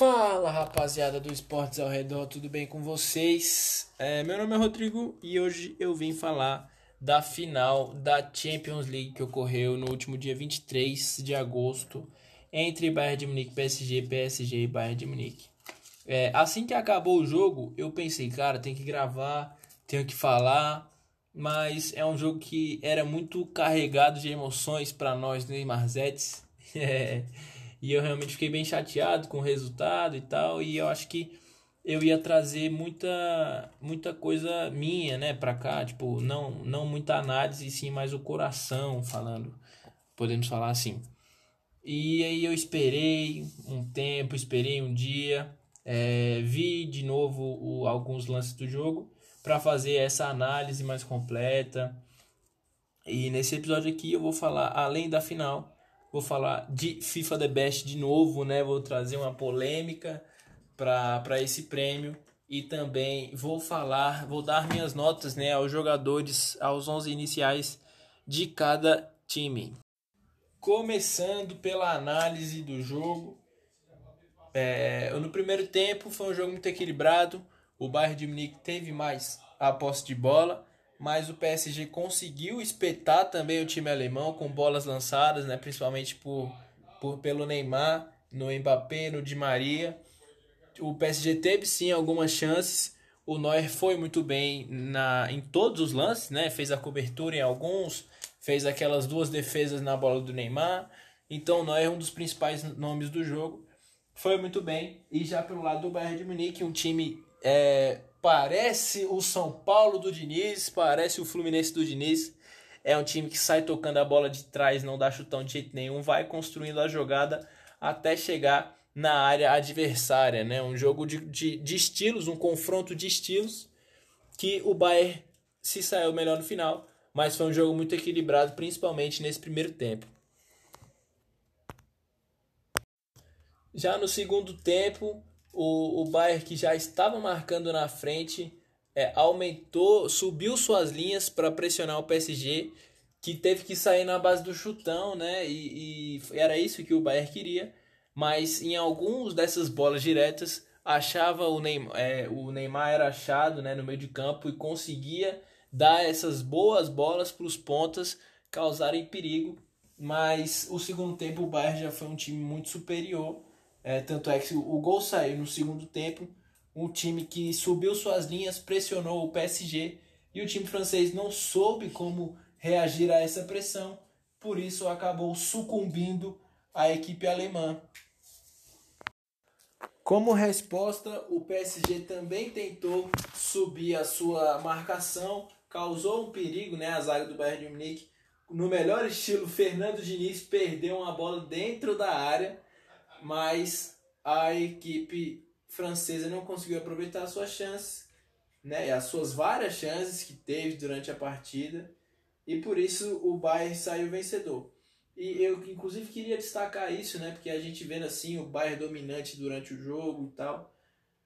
Fala rapaziada do Esportes ao Redor, tudo bem com vocês? É, meu nome é Rodrigo e hoje eu vim falar da final da Champions League que ocorreu no último dia 23 de agosto entre Bayern de Munique, PSG, PSG e Bayern de Munique. É, assim que acabou o jogo, eu pensei, cara, tem que gravar, tenho que falar, mas é um jogo que era muito carregado de emoções para nós Neymarzetes. É, e eu realmente fiquei bem chateado com o resultado e tal. E eu acho que eu ia trazer muita muita coisa minha, né, para cá, tipo, não não muita análise, sim mais o coração falando, podemos falar assim. E aí eu esperei um tempo, esperei um dia, é, vi de novo o, alguns lances do jogo para fazer essa análise mais completa. E nesse episódio aqui eu vou falar além da final, Vou falar de FIFA The Best de novo, né? Vou trazer uma polêmica para esse prêmio e também vou falar, vou dar minhas notas, né, aos jogadores, aos 11 iniciais de cada time. Começando pela análise do jogo, é, no primeiro tempo foi um jogo muito equilibrado. O Bayern de Munique teve mais a posse de bola, mas o PSG conseguiu espetar também o time alemão com bolas lançadas, né, principalmente por, por pelo Neymar, no Mbappé, no Di Maria. O PSG teve sim algumas chances. O Neuer foi muito bem na em todos os lances, né? Fez a cobertura em alguns, fez aquelas duas defesas na bola do Neymar. Então o Neuer é um dos principais nomes do jogo. Foi muito bem. E já pelo lado do Bayern de Munique, um time é, Parece o São Paulo do Diniz, parece o Fluminense do Diniz. É um time que sai tocando a bola de trás, não dá chutão de jeito nenhum, vai construindo a jogada até chegar na área adversária, né? Um jogo de, de, de estilos, um confronto de estilos que o Bayern se saiu melhor no final, mas foi um jogo muito equilibrado, principalmente nesse primeiro tempo. Já no segundo tempo, o, o Bayern que já estava marcando na frente é, aumentou, subiu suas linhas para pressionar o PSG, que teve que sair na base do chutão, né? E, e, era isso que o Bayern queria. Mas em alguns dessas bolas diretas, achava o Neymar, é, o Neymar era achado né, no meio de campo e conseguia dar essas boas bolas para os pontas causarem perigo. Mas o segundo tempo o Bayern já foi um time muito superior é, tanto é que o gol saiu no segundo tempo, um time que subiu suas linhas, pressionou o PSG e o time francês não soube como reagir a essa pressão, por isso acabou sucumbindo à equipe alemã. Como resposta, o PSG também tentou subir a sua marcação, causou um perigo, né, a zaga do Bayern de Munique. No melhor estilo, Fernando Diniz perdeu uma bola dentro da área mas a equipe francesa não conseguiu aproveitar as suas chances, né, as suas várias chances que teve durante a partida, e por isso o Bayern saiu vencedor. E eu inclusive queria destacar isso, né, porque a gente vendo assim o Bayern dominante durante o jogo e tal,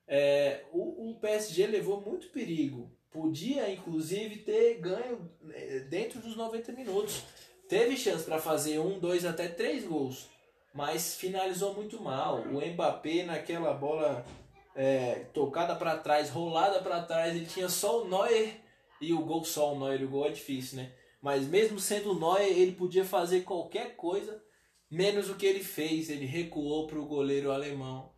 é, o, o PSG levou muito perigo. Podia inclusive ter ganho é, dentro dos 90 minutos. Teve chance para fazer um, dois, até três gols mas finalizou muito mal. O Mbappé naquela bola é, tocada para trás, rolada para trás, ele tinha só o Neuer e o gol só o Neuer. O gol é difícil, né? Mas mesmo sendo o Neuer, ele podia fazer qualquer coisa, menos o que ele fez. Ele recuou para o goleiro alemão.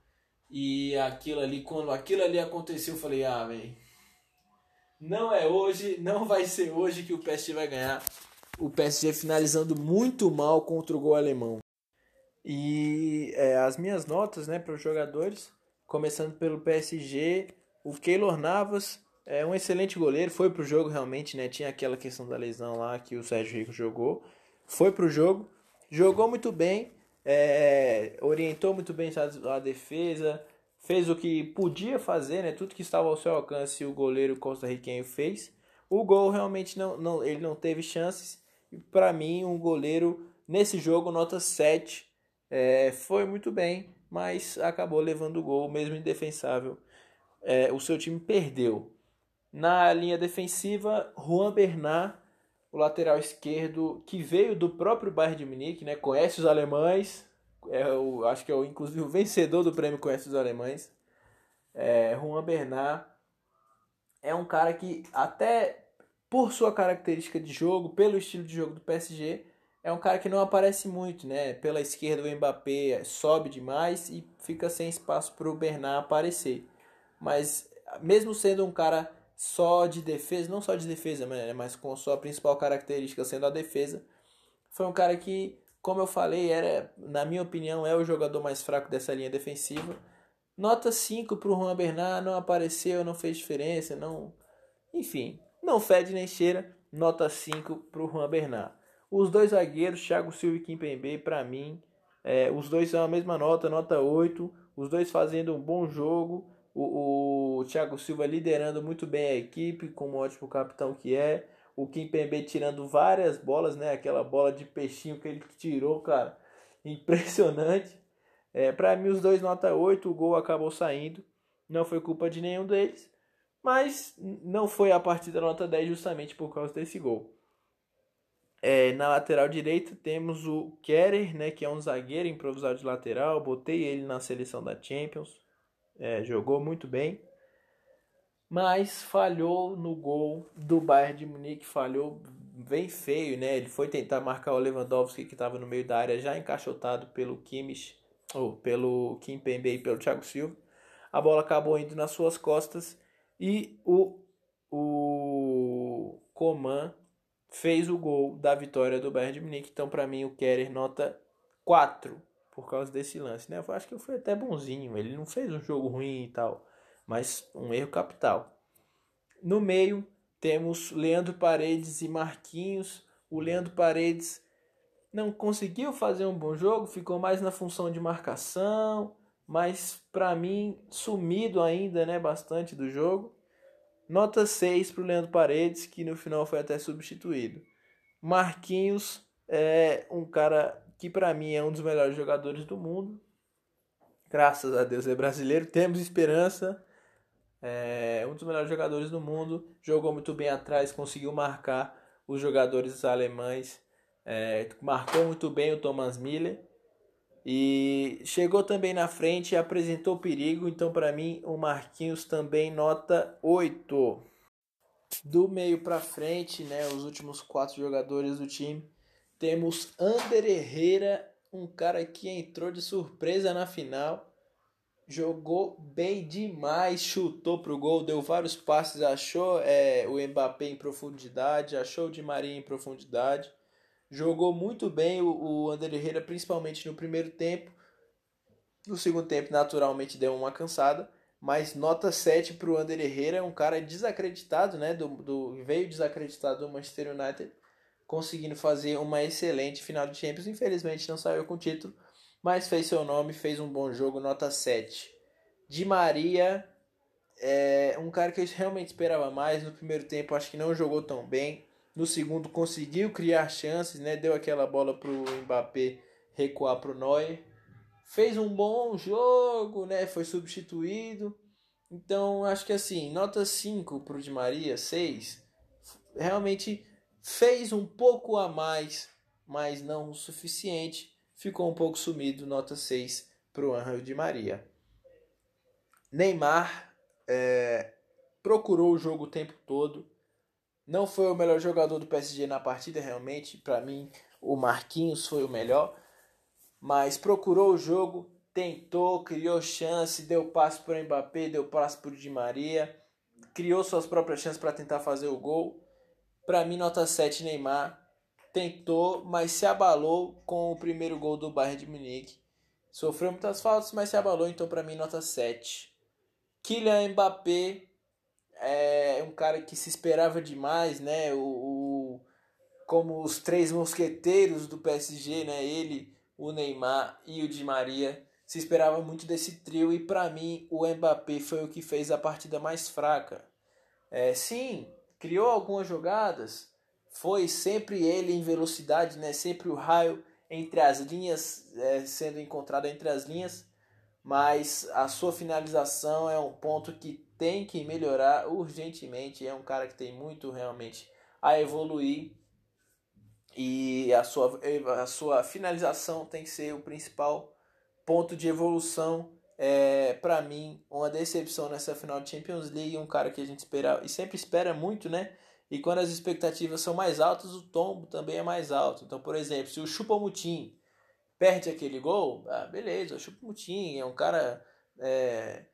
E aquilo ali, quando aquilo ali aconteceu, eu falei, ah, velho, não é hoje, não vai ser hoje que o PSG vai ganhar. O PSG finalizando muito mal contra o gol alemão. E é, as minhas notas né, para os jogadores, começando pelo PSG, o Keylor Navas é um excelente goleiro, foi para o jogo realmente, né? Tinha aquela questão da lesão lá que o Sérgio Rico jogou. Foi para o jogo, jogou muito bem, é, orientou muito bem a, defesa, fez o que podia fazer, né? Tudo que estava ao seu alcance o goleiro costarriquenho fez. O gol realmente não, não ele não teve chances. E para mim, um goleiro nesse jogo nota 7 é, foi muito bem, mas acabou levando o gol, mesmo indefensável. É, o seu time perdeu. Na linha defensiva, Juan Bernard, o lateral esquerdo, que veio do próprio Bayern de Munique, né? conhece os alemães, é o, acho que é o, inclusive o vencedor do prêmio Conhece dos Alemães. É, Juan Bernat é um cara que até por sua característica de jogo, pelo estilo de jogo do PSG, é um cara que não aparece muito, né? Pela esquerda o Mbappé sobe demais e fica sem espaço para o Bernat aparecer. Mas mesmo sendo um cara só de defesa, não só de defesa, né, mas com sua principal característica sendo a defesa, foi um cara que, como eu falei, era, na minha opinião, é o jogador mais fraco dessa linha defensiva. Nota 5 para o Juan Bernat, não apareceu, não fez diferença, não. Enfim, não fede nem cheira. Nota 5 para o Juan Bernat. Os dois zagueiros, Thiago Silva e Kimpembe, para mim, é, os dois são a mesma nota, nota 8. Os dois fazendo um bom jogo. O, o Thiago Silva liderando muito bem a equipe, como ótimo capitão que é. O Kimpembe tirando várias bolas, né? Aquela bola de peixinho que ele tirou, cara. Impressionante. É, para mim, os dois nota 8. O gol acabou saindo. Não foi culpa de nenhum deles. Mas não foi a partir da nota 10 justamente por causa desse gol. É, na lateral direita temos o Kerer, né, que é um zagueiro improvisado de lateral. Botei ele na seleção da Champions. É, jogou muito bem. Mas falhou no gol do Bayern de Munique. Falhou bem feio, né? Ele foi tentar marcar o Lewandowski que estava no meio da área, já encaixotado pelo Kimmich, ou pelo Kim Pembe e pelo Thiago Silva. A bola acabou indo nas suas costas e o, o Coman fez o gol da vitória do Bayern de Munique. Então, para mim, o Kerer nota 4 por causa desse lance, né? Eu acho que fui até bonzinho. Ele não fez um jogo ruim e tal, mas um erro capital. No meio, temos Leandro Paredes e Marquinhos. O Leandro Paredes não conseguiu fazer um bom jogo, ficou mais na função de marcação, mas para mim sumido ainda, né, bastante do jogo. Nota 6 para o Leandro Paredes, que no final foi até substituído. Marquinhos é um cara que para mim é um dos melhores jogadores do mundo. Graças a Deus é brasileiro, temos esperança. É um dos melhores jogadores do mundo. Jogou muito bem atrás, conseguiu marcar os jogadores alemães. É, marcou muito bem o Thomas Miller. E chegou também na frente e apresentou perigo. Então, para mim, o Marquinhos também nota 8. Do meio para frente, né, os últimos quatro jogadores do time, temos Ander Herrera, um cara que entrou de surpresa na final. Jogou bem demais, chutou pro gol, deu vários passes, achou é, o Mbappé em profundidade, achou o Di Maria em profundidade Jogou muito bem o, o Ander Herrera, principalmente no primeiro tempo. No segundo tempo, naturalmente, deu uma cansada. Mas nota 7 para o Ander Herrera, um cara desacreditado, né? Do, do, veio desacreditado do Manchester United, conseguindo fazer uma excelente final de Champions. Infelizmente não saiu com o título, mas fez seu nome, fez um bom jogo, nota 7. Di Maria, é um cara que eu realmente esperava mais. No primeiro tempo, acho que não jogou tão bem. No segundo conseguiu criar chances, né? Deu aquela bola para o Mbappé recuar para o Neuer. Fez um bom jogo, né? Foi substituído. Então, acho que assim, nota 5 para o Di Maria, 6. Realmente fez um pouco a mais, mas não o suficiente. Ficou um pouco sumido, nota 6 para o Angel Di Maria. Neymar é, procurou o jogo o tempo todo não foi o melhor jogador do PSG na partida, realmente. Para mim, o Marquinhos foi o melhor. Mas procurou o jogo, tentou, criou chance, deu passe para o Mbappé, deu passe para o Di Maria. Criou suas próprias chances para tentar fazer o gol. Para mim, nota 7 Neymar. Tentou, mas se abalou com o primeiro gol do Bayern de Munique. Sofreu muitas faltas, mas se abalou, então para mim nota 7. Kylian Mbappé é um cara que se esperava demais, né? O, o, como os três mosqueteiros do PSG, né? Ele, o Neymar e o Di Maria. Se esperava muito desse trio e para mim o Mbappé foi o que fez a partida mais fraca. É, sim, criou algumas jogadas, foi sempre ele em velocidade, né? Sempre o raio entre as linhas é, sendo encontrado entre as linhas, mas a sua finalização é um ponto que tem que melhorar urgentemente. É um cara que tem muito realmente a evoluir e a sua, a sua finalização tem que ser o principal ponto de evolução. É, para mim, uma decepção nessa final de Champions League, um cara que a gente espera e sempre espera muito, né? E quando as expectativas são mais altas, o tombo também é mais alto. Então, por exemplo, se o Chupamutin perde aquele gol, ah, beleza, o Chupamutin é um cara é,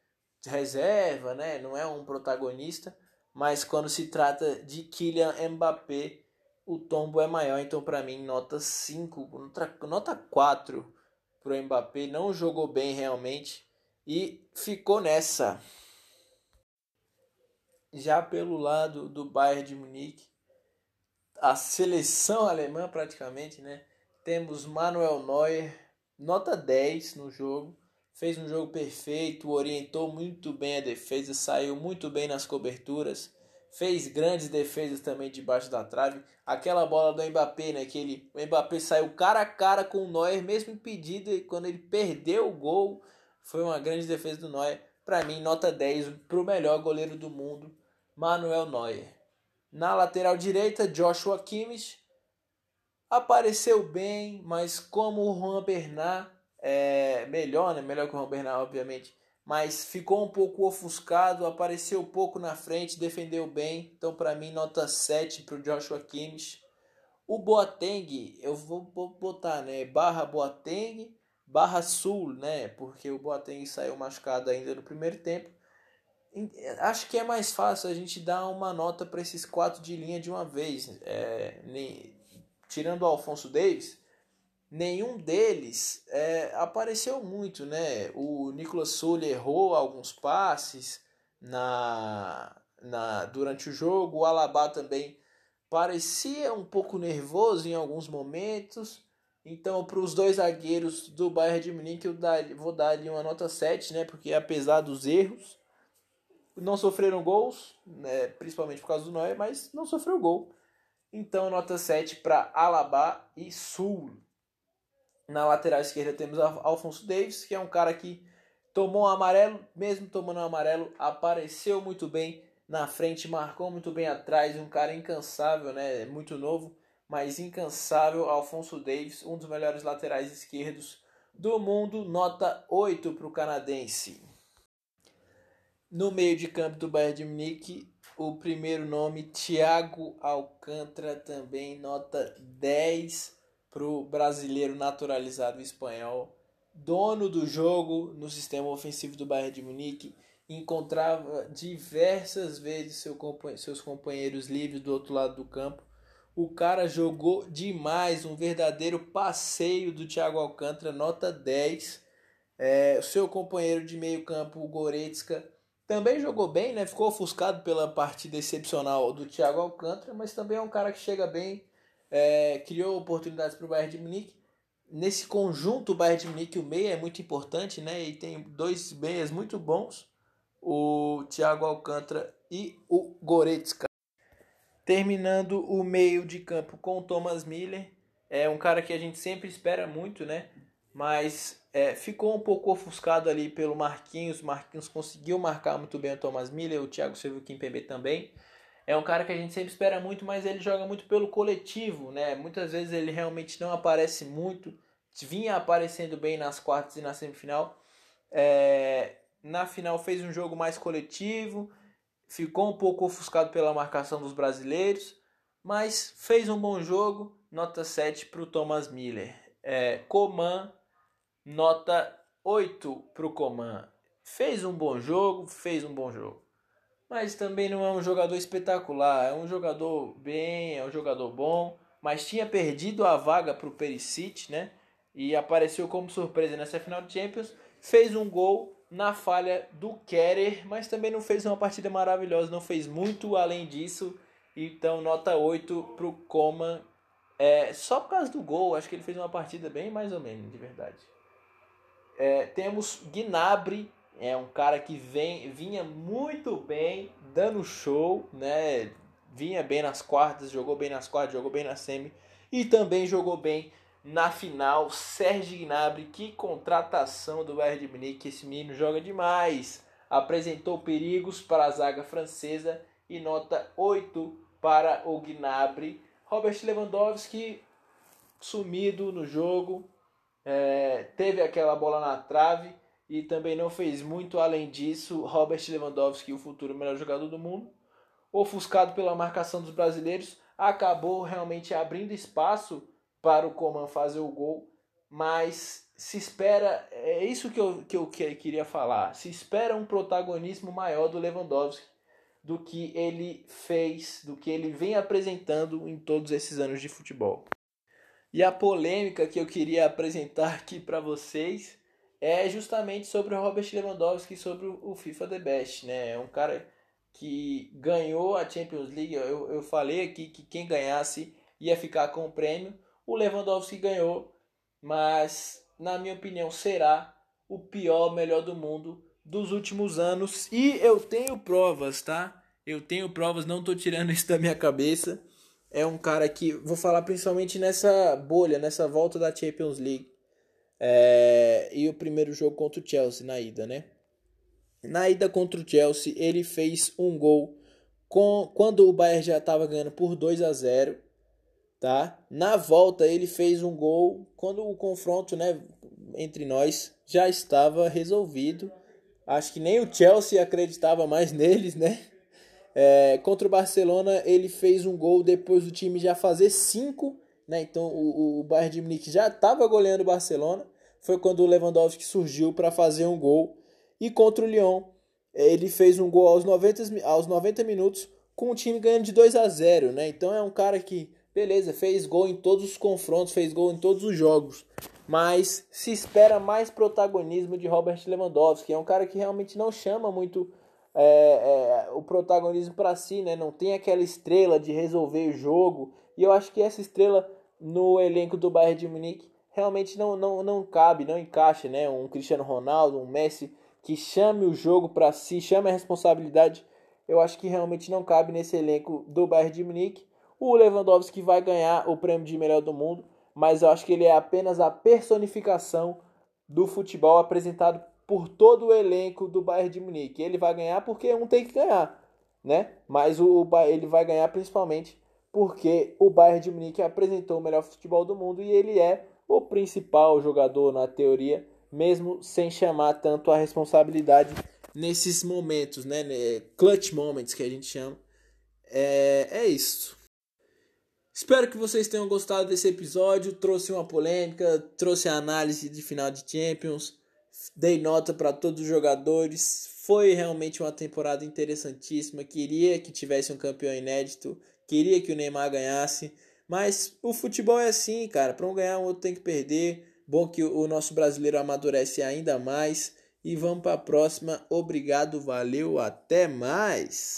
reserva, né? Não é um protagonista, mas quando se trata de Kylian Mbappé, o tombo é maior. Então, para mim, nota 5, nota 4 para o Mbappé. Não jogou bem realmente e ficou nessa. Já pelo lado do Bayern de Munique, a seleção alemã praticamente, né? Temos Manuel Neuer, nota 10 no jogo. Fez um jogo perfeito, orientou muito bem a defesa, saiu muito bem nas coberturas fez grandes defesas também debaixo da trave. Aquela bola do Mbappé, né, que ele, o Mbappé saiu cara a cara com o Neuer, mesmo impedido, e quando ele perdeu o gol, foi uma grande defesa do Neuer. Para mim, nota 10 para o melhor goleiro do mundo, Manuel Neuer. Na lateral direita, Joshua Kimmich apareceu bem, mas como o Juan Bernat é melhor, né, melhor que o Juan Bernat, obviamente, mas ficou um pouco ofuscado, apareceu pouco na frente, defendeu bem. Então, para mim, nota 7 para o Joshua Kimmich. O Boateng, eu vou botar, né? Barra Boateng, barra Sul, né? Porque o Boateng saiu machucado ainda no primeiro tempo. Acho que é mais fácil a gente dar uma nota para esses quatro de linha de uma vez. É, nem, tirando o Alfonso Davis, nenhum deles é, apareceu muito, né? O Nicolas Sully errou alguns passes na, na durante o jogo, o Alaba também parecia um pouco nervoso em alguns momentos. Então, para os dois zagueiros do Bayern de Munique, eu dar, vou dar ali uma nota 7, né? Porque apesar dos erros, não sofreram gols, né? principalmente por causa do Neuer, mas não sofreu gol. Então, nota 7 para Alaba e Sul. Na lateral esquerda temos Alfonso Davis, que é um cara que tomou um amarelo, mesmo tomando um amarelo, apareceu muito bem na frente, marcou muito bem atrás, um cara incansável, né? Muito novo, mas incansável. Alfonso Davis, um dos melhores laterais esquerdos do mundo, nota 8 para o canadense. No meio de campo do Bayern de Munique, o primeiro nome, Thiago Alcântara, também nota 10 para o brasileiro naturalizado espanhol, dono do jogo no sistema ofensivo do Bayern de Munique, encontrava diversas vezes seu, seus companheiros livres do outro lado do campo. O cara jogou demais, um verdadeiro passeio do Thiago Alcântara, nota 10. É, seu companheiro de meio campo, o Goretzka, também jogou bem, né? ficou ofuscado pela partida excepcional do Thiago Alcântara, mas também é um cara que chega bem é, criou oportunidades para o Bayern de Munique. Nesse conjunto, o Bayern de Munique, o meia é muito importante, né? E tem dois meias muito bons, o Thiago Alcântara e o Goretzka. Terminando o meio de campo com o Thomas Miller, é um cara que a gente sempre espera muito, né? Mas é, ficou um pouco ofuscado ali pelo Marquinhos. Marquinhos conseguiu marcar muito bem o Thomas Miller, o Thiago Silva Kimpembe também é um cara que a gente sempre espera muito, mas ele joga muito pelo coletivo, né? Muitas vezes ele realmente não aparece muito, vinha aparecendo bem nas quartas e na semifinal. É, na final fez um jogo mais coletivo, ficou um pouco ofuscado pela marcação dos brasileiros, mas fez um bom jogo, nota 7 para o Thomas Miller. É, Coman, nota 8 para o Coman. Fez um bom jogo, fez um bom jogo mas também não é um jogador espetacular. É um jogador bem, é um jogador bom, mas tinha perdido a vaga para o Perisic, né? E apareceu como surpresa nessa final de Champions. Fez um gol na falha do Kerer, mas também não fez uma partida maravilhosa, não fez muito além disso. Então, nota 8 para o Coman. É, só por causa do gol, acho que ele fez uma partida bem mais ou menos, de verdade. É, temos Gnabry é um cara que vem, vinha muito bem, dando show, né? Vinha bem nas quartas, jogou bem nas quartas, jogou bem na semi e também jogou bem na final. Sérgio Gnabry, que contratação do Bayern de Munique, esse menino joga demais. Apresentou perigos para a zaga francesa e nota 8 para o Gnabry. Robert Lewandowski sumido no jogo, é, teve aquela bola na trave e também não fez muito além disso. Robert Lewandowski, o futuro melhor jogador do mundo, ofuscado pela marcação dos brasileiros, acabou realmente abrindo espaço para o Coman fazer o gol, mas se espera, é isso que eu, que eu queria falar, se espera um protagonismo maior do Lewandowski do que ele fez, do que ele vem apresentando em todos esses anos de futebol. E a polêmica que eu queria apresentar aqui para vocês é justamente sobre o Robert Lewandowski, sobre o FIFA The Best, né? É um cara que ganhou a Champions League. Eu, eu falei aqui que quem ganhasse ia ficar com o prêmio. O Lewandowski ganhou, mas na minha opinião será o pior melhor do mundo dos últimos anos. E eu tenho provas, tá? Eu tenho provas, não tô tirando isso da minha cabeça é um cara que, vou falar principalmente nessa bolha, nessa volta da Champions League. É, e o primeiro jogo contra o Chelsea na ida, né? Na ida contra o Chelsea, ele fez um gol com, quando o Bayern já estava ganhando por 2 a 0 tá? Na volta, ele fez um gol quando o confronto né, entre nós já estava resolvido. Acho que nem o Chelsea acreditava mais neles, né? É, contra o Barcelona, ele fez um gol depois do time já fazer cinco, né? Então o, o Bayern de Munique já estava goleando o Barcelona. Foi quando o Lewandowski surgiu para fazer um gol. E contra o Lyon, ele fez um gol aos 90, aos 90 minutos com o time ganhando de 2 a 0, né? Então é um cara que, beleza, fez gol em todos os confrontos, fez gol em todos os jogos. Mas se espera mais protagonismo de Robert Lewandowski. É um cara que realmente não chama muito é, é, o protagonismo para si, né? Não tem aquela estrela de resolver o jogo. E eu acho que essa estrela no elenco do Bayern de Munique realmente não, não, não cabe, não encaixa, né? Um Cristiano Ronaldo, um Messi que chame o jogo para si, chame a responsabilidade. Eu acho que realmente não cabe nesse elenco do Bayern de Munique. O Lewandowski vai ganhar o prêmio de melhor do mundo, mas eu acho que ele é apenas a personificação do futebol apresentado por todo o elenco do Bayern de Munique. Ele vai ganhar porque um tem que ganhar, né? Mas o, o ele vai ganhar principalmente porque o Bayern de Munique apresentou o melhor futebol do mundo e ele é o principal jogador na teoria, mesmo sem chamar tanto a responsabilidade nesses momentos, né? Clutch moments que a gente chama. É, é isso. Espero que vocês tenham gostado desse episódio. Trouxe uma polêmica, trouxe a análise de final de Champions dei nota para todos os jogadores. Foi realmente uma temporada interessantíssima. Queria que tivesse um campeão inédito, queria que o Neymar ganhasse, mas o futebol é assim, cara. Para um ganhar, o outro tem que perder. Bom que o nosso brasileiro amadurece ainda mais. E vamos para a próxima. Obrigado, valeu, até mais.